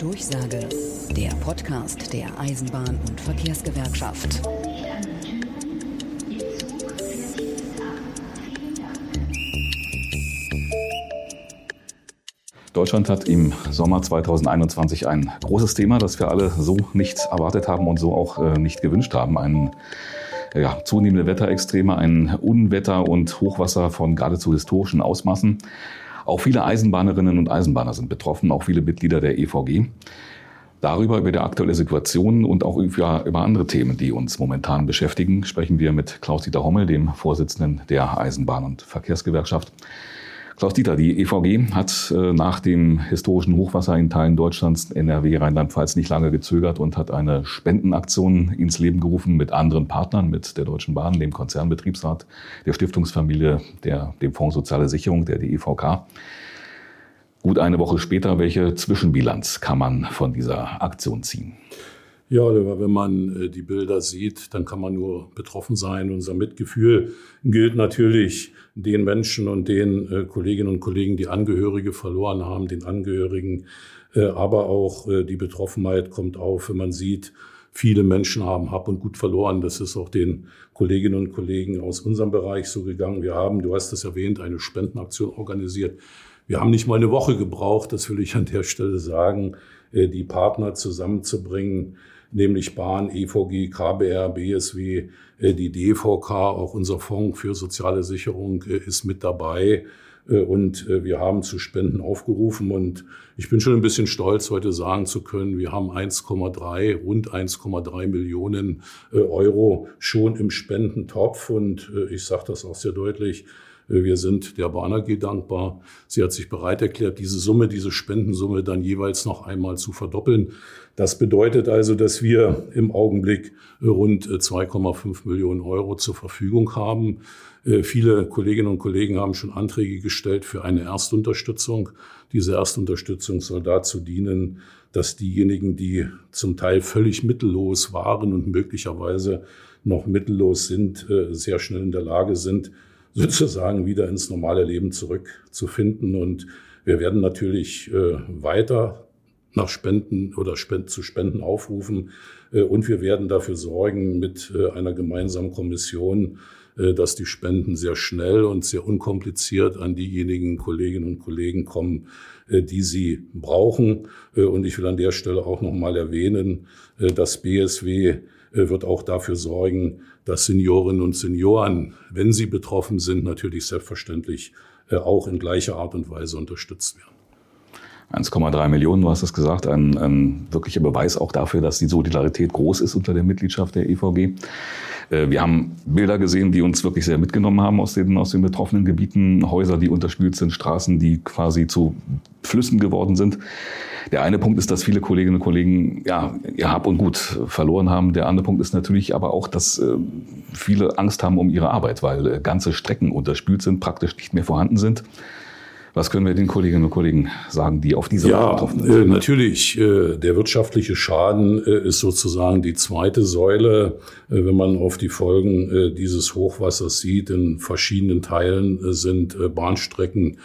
Durchsage, der Podcast der Eisenbahn- und Verkehrsgewerkschaft. Deutschland hat im Sommer 2021 ein großes Thema, das wir alle so nicht erwartet haben und so auch äh, nicht gewünscht haben. Ein ja, zunehmende Wetterextreme, ein Unwetter und Hochwasser von geradezu historischen Ausmaßen. Auch viele Eisenbahnerinnen und Eisenbahner sind betroffen, auch viele Mitglieder der EVG. Darüber, über die aktuelle Situation und auch über, über andere Themen, die uns momentan beschäftigen, sprechen wir mit Klaus-Dieter Hommel, dem Vorsitzenden der Eisenbahn- und Verkehrsgewerkschaft. Klaus-Dieter, die EVG hat äh, nach dem historischen Hochwasser in Teilen Deutschlands, NRW, Rheinland-Pfalz, nicht lange gezögert und hat eine Spendenaktion ins Leben gerufen mit anderen Partnern, mit der Deutschen Bahn, dem Konzernbetriebsrat, der Stiftungsfamilie, der, dem Fonds Soziale Sicherung, der DEVK. Gut eine Woche später, welche Zwischenbilanz kann man von dieser Aktion ziehen? Ja, wenn man äh, die Bilder sieht, dann kann man nur betroffen sein. Unser Mitgefühl gilt natürlich den Menschen und den äh, Kolleginnen und Kollegen, die Angehörige verloren haben, den Angehörigen. Äh, aber auch die Betroffenheit kommt auf, wenn man sieht, viele Menschen haben Hab und Gut verloren. Das ist auch den Kolleginnen und Kollegen aus unserem Bereich so gegangen. Wir haben, du hast es erwähnt, eine Spendenaktion organisiert. Wir haben nicht mal eine Woche gebraucht, das will ich an der Stelle sagen, die Partner zusammenzubringen, nämlich Bahn, EVG, KBR, BSW, äh, die DVK, auch unser Fonds für soziale Sicherung äh, ist mit dabei. Äh, und wir haben zu Spenden aufgerufen und ich bin schon ein bisschen stolz, heute sagen zu können, wir haben 1,3, rund 1,3 Millionen Euro schon im Spendentopf und ich sage das auch sehr deutlich, wir sind der Bahn AG dankbar. Sie hat sich bereit erklärt, diese Summe, diese Spendensumme dann jeweils noch einmal zu verdoppeln. Das bedeutet also, dass wir im Augenblick rund 2,5 Millionen Euro zur Verfügung haben. Äh, viele Kolleginnen und Kollegen haben schon Anträge gestellt für eine Erstunterstützung. Diese Erstunterstützung soll dazu dienen, dass diejenigen, die zum Teil völlig mittellos waren und möglicherweise noch mittellos sind, äh, sehr schnell in der Lage sind, sozusagen wieder ins normale Leben zurückzufinden. Und wir werden natürlich äh, weiter nach Spenden oder Spend zu Spenden aufrufen. Äh, und wir werden dafür sorgen mit äh, einer gemeinsamen Kommission, äh, dass die Spenden sehr schnell und sehr unkompliziert an diejenigen Kolleginnen und Kollegen kommen, äh, die sie brauchen. Äh, und ich will an der Stelle auch noch mal erwähnen, äh, dass BSW wird auch dafür sorgen, dass Seniorinnen und Senioren, wenn sie betroffen sind, natürlich selbstverständlich äh, auch in gleicher Art und Weise unterstützt werden. 1,3 Millionen, du hast es gesagt, ein, ein wirklicher Beweis auch dafür, dass die Solidarität groß ist unter der Mitgliedschaft der EVG. Äh, wir haben Bilder gesehen, die uns wirklich sehr mitgenommen haben aus den, aus den betroffenen Gebieten. Häuser, die unterspült sind, Straßen, die quasi zu Flüssen geworden sind. Der eine Punkt ist, dass viele Kolleginnen und Kollegen ja, ihr Hab und Gut verloren haben. Der andere Punkt ist natürlich aber auch, dass äh, viele Angst haben um ihre Arbeit, weil äh, ganze Strecken unterspült sind, praktisch nicht mehr vorhanden sind. Was können wir den Kolleginnen und Kollegen sagen, die auf diese ja, betroffen sind? Äh, natürlich, äh, der wirtschaftliche Schaden äh, ist sozusagen die zweite Säule, wenn man auf die Folgen dieses Hochwassers sieht. In verschiedenen Teilen sind Bahnstrecken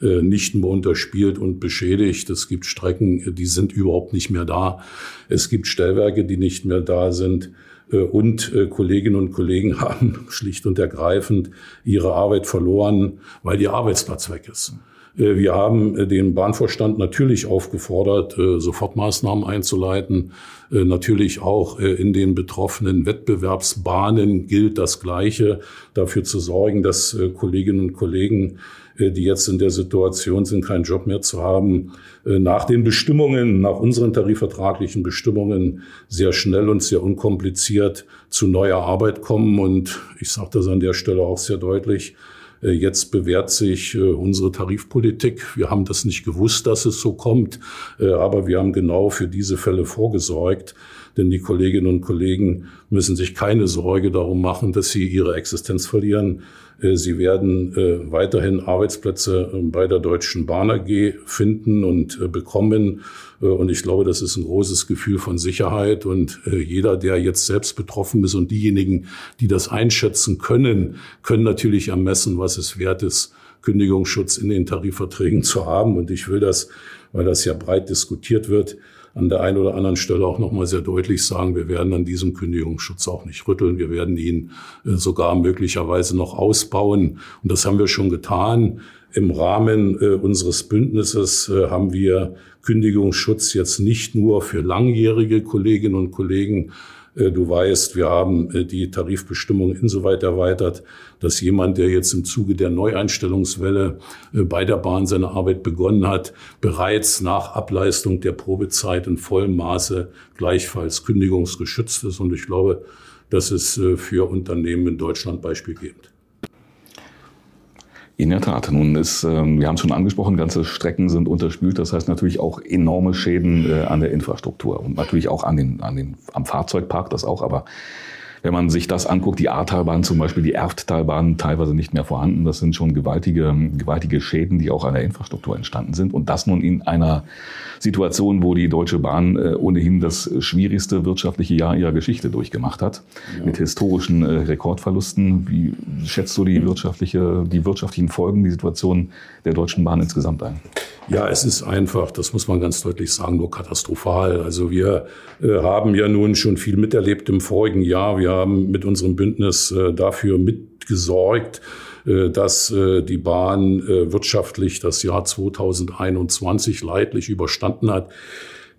nicht mehr unterspielt und beschädigt. Es gibt Strecken, die sind überhaupt nicht mehr da. Es gibt Stellwerke, die nicht mehr da sind. Und Kolleginnen und Kollegen haben schlicht und ergreifend ihre Arbeit verloren, weil ihr Arbeitsplatz weg ist. Äh, wir haben äh, den Bahnvorstand natürlich aufgefordert, äh, Sofortmaßnahmen einzuleiten. Natürlich auch in den betroffenen Wettbewerbsbahnen gilt das Gleiche, dafür zu sorgen, dass Kolleginnen und Kollegen, die jetzt in der Situation sind, keinen Job mehr zu haben, nach den Bestimmungen, nach unseren tarifvertraglichen Bestimmungen sehr schnell und sehr unkompliziert zu neuer Arbeit kommen. Und ich sage das an der Stelle auch sehr deutlich, äh, jetzt bewährt sich äh, unsere Tarifpolitik. Wir haben das nicht gewusst, dass es so kommt, äh, aber wir haben genau für diese Fälle vorgesorgt. Denn die Kolleginnen und Kollegen müssen sich keine Sorge darum machen, dass sie ihre Existenz verlieren. Äh, sie werden äh, weiterhin Arbeitsplätze äh, bei der Deutschen Bahn AG finden und bekommen. Und ich glaube, das ist ein großes Gefühl von Sicherheit. Und jeder, der jetzt selbst betroffen ist und diejenigen, die das einschätzen können, können natürlich ermessen, was es wert ist, Kündigungsschutz in den Tarifverträgen zu haben. Und ich will das, weil das ja breit diskutiert wird, an der einen oder anderen Stelle auch nochmal sehr deutlich sagen, wir werden an diesem Kündigungsschutz auch nicht rütteln. Wir werden ihn äh, sogar möglicherweise noch ausbauen. Und das haben wir schon getan. Im Rahmen äh, unseres Bündnisses äh, haben wir Kündigungsschutz jetzt nicht nur für langjährige Kolleginnen und Kollegen du weißt, wir haben äh, die Tarifbestimmung insoweit erweitert, dass jemand, der jetzt im Zuge der Neueinstellungswelle äh, bei der Bahn seine Arbeit begonnen hat, bereits nach Ableistung der Probezeit in vollem Maße gleichfalls kündigungsgeschützt ist. Und ich glaube, das ist für Unternehmen in Deutschland beispielgebend. In der Tat. Nun ist, ähm, wir haben es schon angesprochen, ganze Strecken sind unterspült. Das heißt natürlich auch enorme Schäden äh, an der Infrastruktur und natürlich auch an den, an den, am Fahrzeugpark, das auch. Aber wenn man sich das anguckt, die Ahrtalbahn zum Beispiel, die Erfttalbahn teilweise nicht mehr vorhanden. Das sind schon gewaltige, gewaltige Schäden, die auch an der Infrastruktur entstanden sind. Und das nun in einer Situation, wo die Deutsche Bahn äh, ohnehin das schwierigste wirtschaftliche Jahr ihrer Geschichte durchgemacht hat, ja. mit historischen äh, Rekordverlusten. Wie schätzt du die wirtschaftliche, die wirtschaftlichen Folgen, die Situation der Deutschen Bahn insgesamt ein? Ja, es ist einfach, das muss man ganz deutlich sagen, nur katastrophal. Also wir äh, haben ja nun schon viel miterlebt im vorigen Jahr. Wir haben mit unserem Bündnis äh, dafür mitgesorgt, äh, dass äh, die Bahn wirtschaftlich das Jahr 2021 leidlich überstanden hat.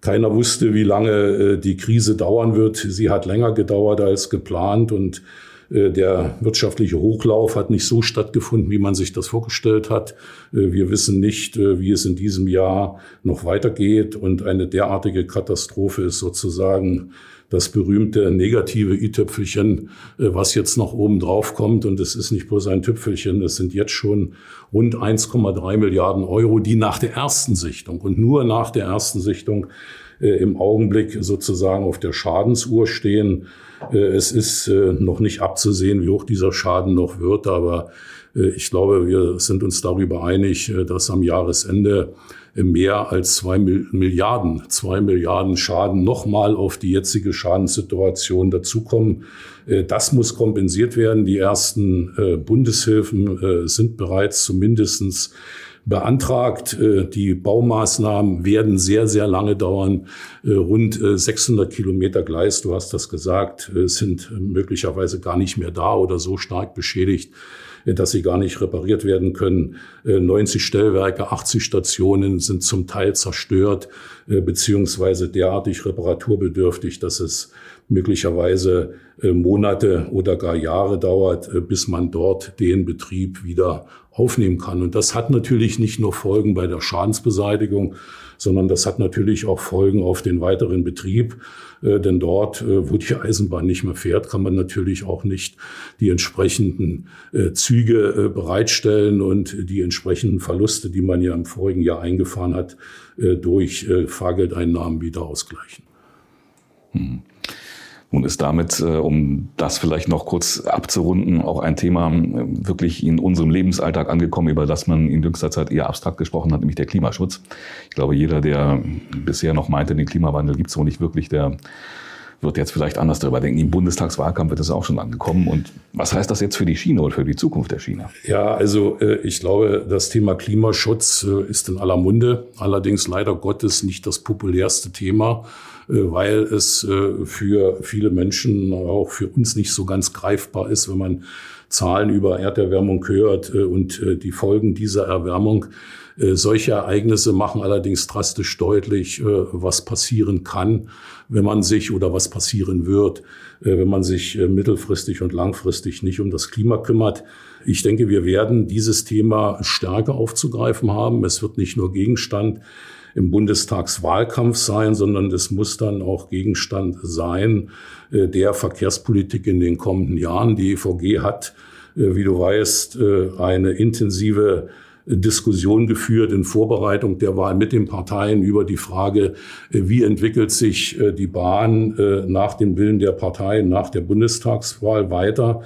Keiner wusste, wie lange die Krise dauern wird. Sie hat länger gedauert als geplant und der wirtschaftliche Hochlauf hat nicht so stattgefunden, wie man sich das vorgestellt hat. Wir wissen nicht, wie es in diesem Jahr noch weitergeht. Und eine derartige Katastrophe ist sozusagen das berühmte negative i-Tüpfelchen, äh, was jetzt noch oben drauf kommt. Und es ist nicht bloß ein Tüpfelchen, es sind jetzt schon rund 1,3 Milliarden Euro, die nach der ersten Sichtung und nur nach der ersten Sichtung äh, im Augenblick sozusagen auf der Schadensuhr stehen. Äh, es ist noch nicht abzusehen, wie hoch dieser Schaden noch wird, aber ich glaube, wir sind uns darüber einig, dass am Jahresende mehr als zwei Milliarden, zwei Milliarden Schaden nochmal auf die jetzige Schadenssituation dazukommen. Äh, das muss kompensiert werden. Die ersten äh, Bundeshilfen äh, sind bereits zumindestens beantragt. Die Baumaßnahmen werden sehr, sehr lange dauern. Rund 600 Kilometer Gleis, du hast das gesagt, sind möglicherweise gar nicht mehr da oder so stark beschädigt, dass sie gar nicht repariert werden können. 90 äh, Stellwerke, 80 Stationen sind zum Teil zerstört äh, beziehungsweise derartig reparaturbedürftig, dass es möglicherweise äh, Monate oder gar Jahre dauert, bis man dort den Betrieb wieder aufnehmen kann. Und das hat natürlich nicht nur Folgen bei der Schadensbeseitigung, sondern das hat natürlich auch Folgen auf den weiteren Betrieb. Äh, denn dort, äh, wo die Eisenbahn nicht mehr fährt, kann man natürlich auch nicht die entsprechenden äh, Züge bereitstellen und die entsprechenden Verluste, die man ja im vorigen Jahr eingefahren hat, durch Fahrgeldeinnahmen wieder ausgleichen. Hm. Nun ist damit, äh, um das vielleicht noch kurz abzurunden, auch ein Thema äh, wirklich in unserem Lebensalltag angekommen, über das man in jüngster Zeit eher abstrakt gesprochen hat, nämlich der Klimaschutz. Ich glaube, jeder, der bisher noch meinte, den Klimawandel gibt es so nicht wirklich, der wird jetzt vielleicht anders darüber denken. Im Bundestagswahlkampf wird es auch schon angekommen. Und was heißt das jetzt für die Schiene und für die Zukunft der Schiene? Ja, also äh, ich glaube, das Thema Klimaschutz ist in aller Munde. Allerdings leider Gottes nicht das populärste Thema. Äh, weil es äh, für viele Menschen, auch für uns nicht so ganz greifbar ist, wenn man Zahlen über Erderwärmung hört äh, und die Folgen dieser Erwärmung. Solche Ereignisse machen allerdings drastisch deutlich, was passieren kann, wenn man sich oder was passieren wird, wenn man sich mittelfristig und langfristig nicht um das Klima kümmert. Ich denke, wir werden dieses Thema stärker aufzugreifen haben. Es wird nicht nur Gegenstand im Bundestagswahlkampf sein, sondern es muss dann auch Gegenstand sein äh, der Verkehrspolitik in den kommenden Jahren. Die EVG hat, äh, wie du weißt, äh, eine intensive Diskussion geführt in Vorbereitung der Wahl mit den Parteien über die Frage, wie entwickelt sich die Bahn nach dem Willen der Parteien, nach der Bundestagswahl weiter.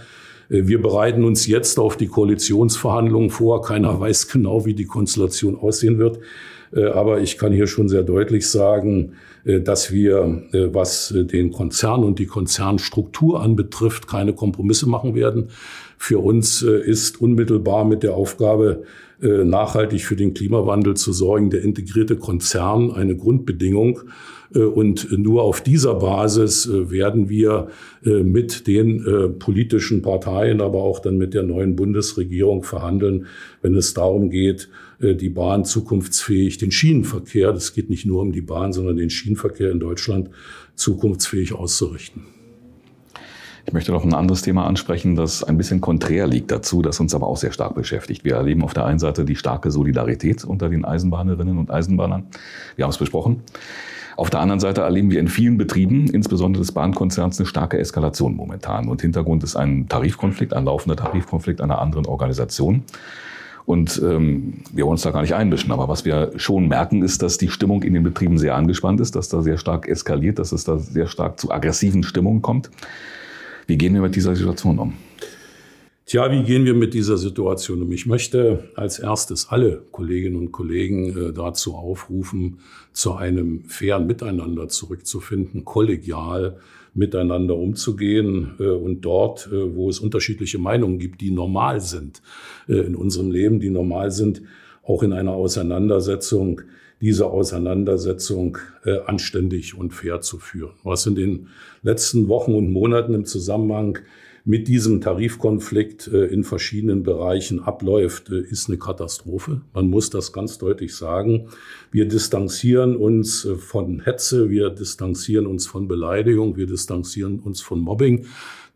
Wir bereiten uns jetzt auf die Koalitionsverhandlungen vor. Keiner weiß genau, wie die Konstellation aussehen wird. Äh, aber ich kann hier schon sehr deutlich sagen, äh, dass wir, äh, was den Konzern und die Konzernstruktur anbetrifft, keine Kompromisse machen werden. Für uns äh, ist unmittelbar mit der Aufgabe, äh, nachhaltig für den Klimawandel zu sorgen, der integrierte Konzern eine Grundbedingung. Äh, und nur auf dieser Basis werden wir mit den politischen Parteien, aber auch dann mit der neuen Bundesregierung verhandeln, wenn es darum geht, die Bahn zukunftsfähig, den Schienenverkehr, das geht nicht nur um die Bahn, sondern den Schienenverkehr in Deutschland zukunftsfähig auszurichten. Ich möchte noch ein anderes Thema ansprechen, das ein bisschen konträr liegt dazu, das uns aber auch sehr stark beschäftigt. Wir erleben auf der einen Seite die starke Solidarität unter den Eisenbahnerinnen und Eisenbahnern. Wir haben es besprochen. Auf der anderen Seite erleben wir in vielen Betrieben, insbesondere des Bahnkonzerns, eine starke Eskalation momentan. Und Hintergrund ist ein Tarifkonflikt, ein laufender Tarifkonflikt einer anderen Organisation. Und ähm, wir wollen uns da gar nicht einmischen. Aber was wir schon merken, ist, dass die Stimmung in den Betrieben sehr angespannt ist, dass da sehr stark eskaliert, dass es da sehr stark zu aggressiven Stimmungen kommt. Wie gehen wir mit dieser Situation um? Tja, wie gehen wir mit dieser Situation um? Ich möchte als erstes alle Kolleginnen und Kollegen äh, dazu aufrufen, zu einem fairen Miteinander zurückzufinden, kollegial miteinander umzugehen äh, und dort, äh, wo es unterschiedliche Meinungen gibt, die normal sind in unserem Leben, die normal sind, auch in einer Auseinandersetzung diese Auseinandersetzung äh, anständig und fair zu führen. Was in den letzten Wochen und Monaten im Zusammenhang mit diesem Tarifkonflikt äh, in verschiedenen Bereichen abläuft, äh, ist eine Katastrophe. Man muss das ganz deutlich sagen. Wir distanzieren uns äh, von Hetze, wir distanzieren uns von Beleidigung, wir distanzieren uns von Mobbing.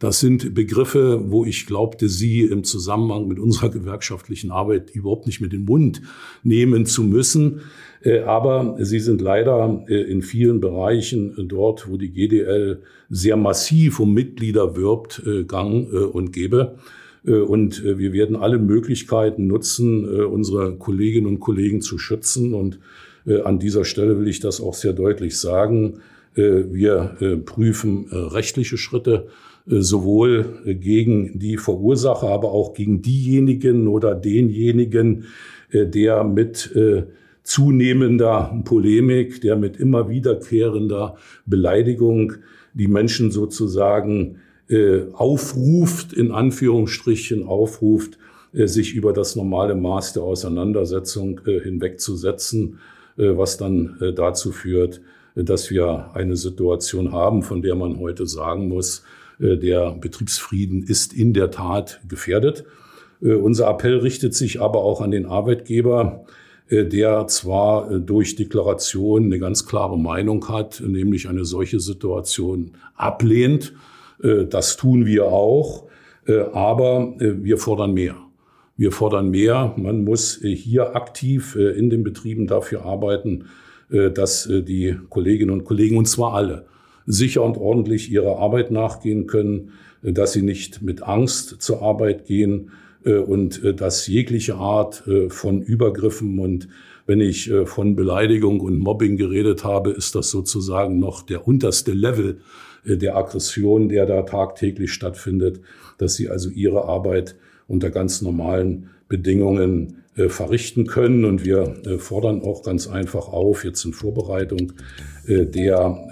Das sind Begriffe, wo ich glaubte, Sie im Zusammenhang mit unserer gewerkschaftlichen Arbeit überhaupt nicht mit den Mund nehmen zu müssen. Äh, aber sie sind leider äh, in vielen Bereichen dort, wo die GDL sehr massiv um Mitglieder wirbt, äh, gang und gäbe. Und wir werden alle Möglichkeiten nutzen, unsere Kolleginnen und Kollegen zu schützen. Und an dieser Stelle will ich das auch sehr deutlich sagen. Wir prüfen rechtliche Schritte sowohl gegen die Verursacher, aber auch gegen diejenigen oder denjenigen, der mit zunehmender Polemik, der mit immer wiederkehrender Beleidigung die Menschen sozusagen äh, aufruft, in Anführungsstrichen aufruft, äh, sich über das normale Maß der Auseinandersetzung äh, hinwegzusetzen, äh, was dann äh, dazu führt, äh, dass wir eine Situation haben, von der man heute sagen muss, der Betriebsfrieden ist in der Tat gefährdet. Unser Appell richtet sich aber auch an den Arbeitgeber, äh, der zwar äh, durch Deklaration eine ganz klare Meinung hat, nämlich eine solche Situation ablehnt. Äh, das tun wir auch, aber wir fordern mehr. Wir fordern mehr. Man muss hier aktiv in den Betrieben dafür arbeiten, dass die Kolleginnen und Kollegen, und zwar alle, sicher und ordentlich ihrer Arbeit nachgehen können, dass sie nicht mit Angst zur Arbeit gehen, äh, und äh, dass jegliche Art äh, von Übergriffen und wenn ich von Beleidigung und Mobbing geredet habe, ist das sozusagen noch der unterste Level der Aggression, der da tagtäglich stattfindet, dass sie also ihre Arbeit unter ganz normalen Bedingungen verrichten können. Und wir fordern auch ganz einfach auf, jetzt in Vorbereitung der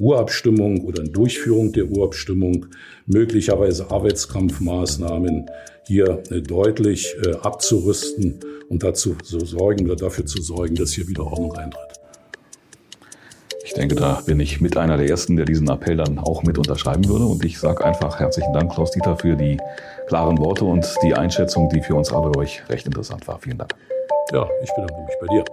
Urabstimmung oder in Durchführung der Urabstimmung möglicherweise Arbeitskampfmaßnahmen hier äh, deutlich äh, abzurüsten und dazu zu sorgen oder dafür zu sorgen, dass hier wieder Ordnung eintritt. Ich denke, da bin ich mit einer der Ersten, der diesen Appell dann auch mit unterschreiben würde. Und ich sage einfach herzlichen Dank, Klaus Dieter, für die klaren Worte und die Einschätzung, die für uns alle euch recht interessant war. Vielen Dank. Ja, ich bedanke mich bei dir.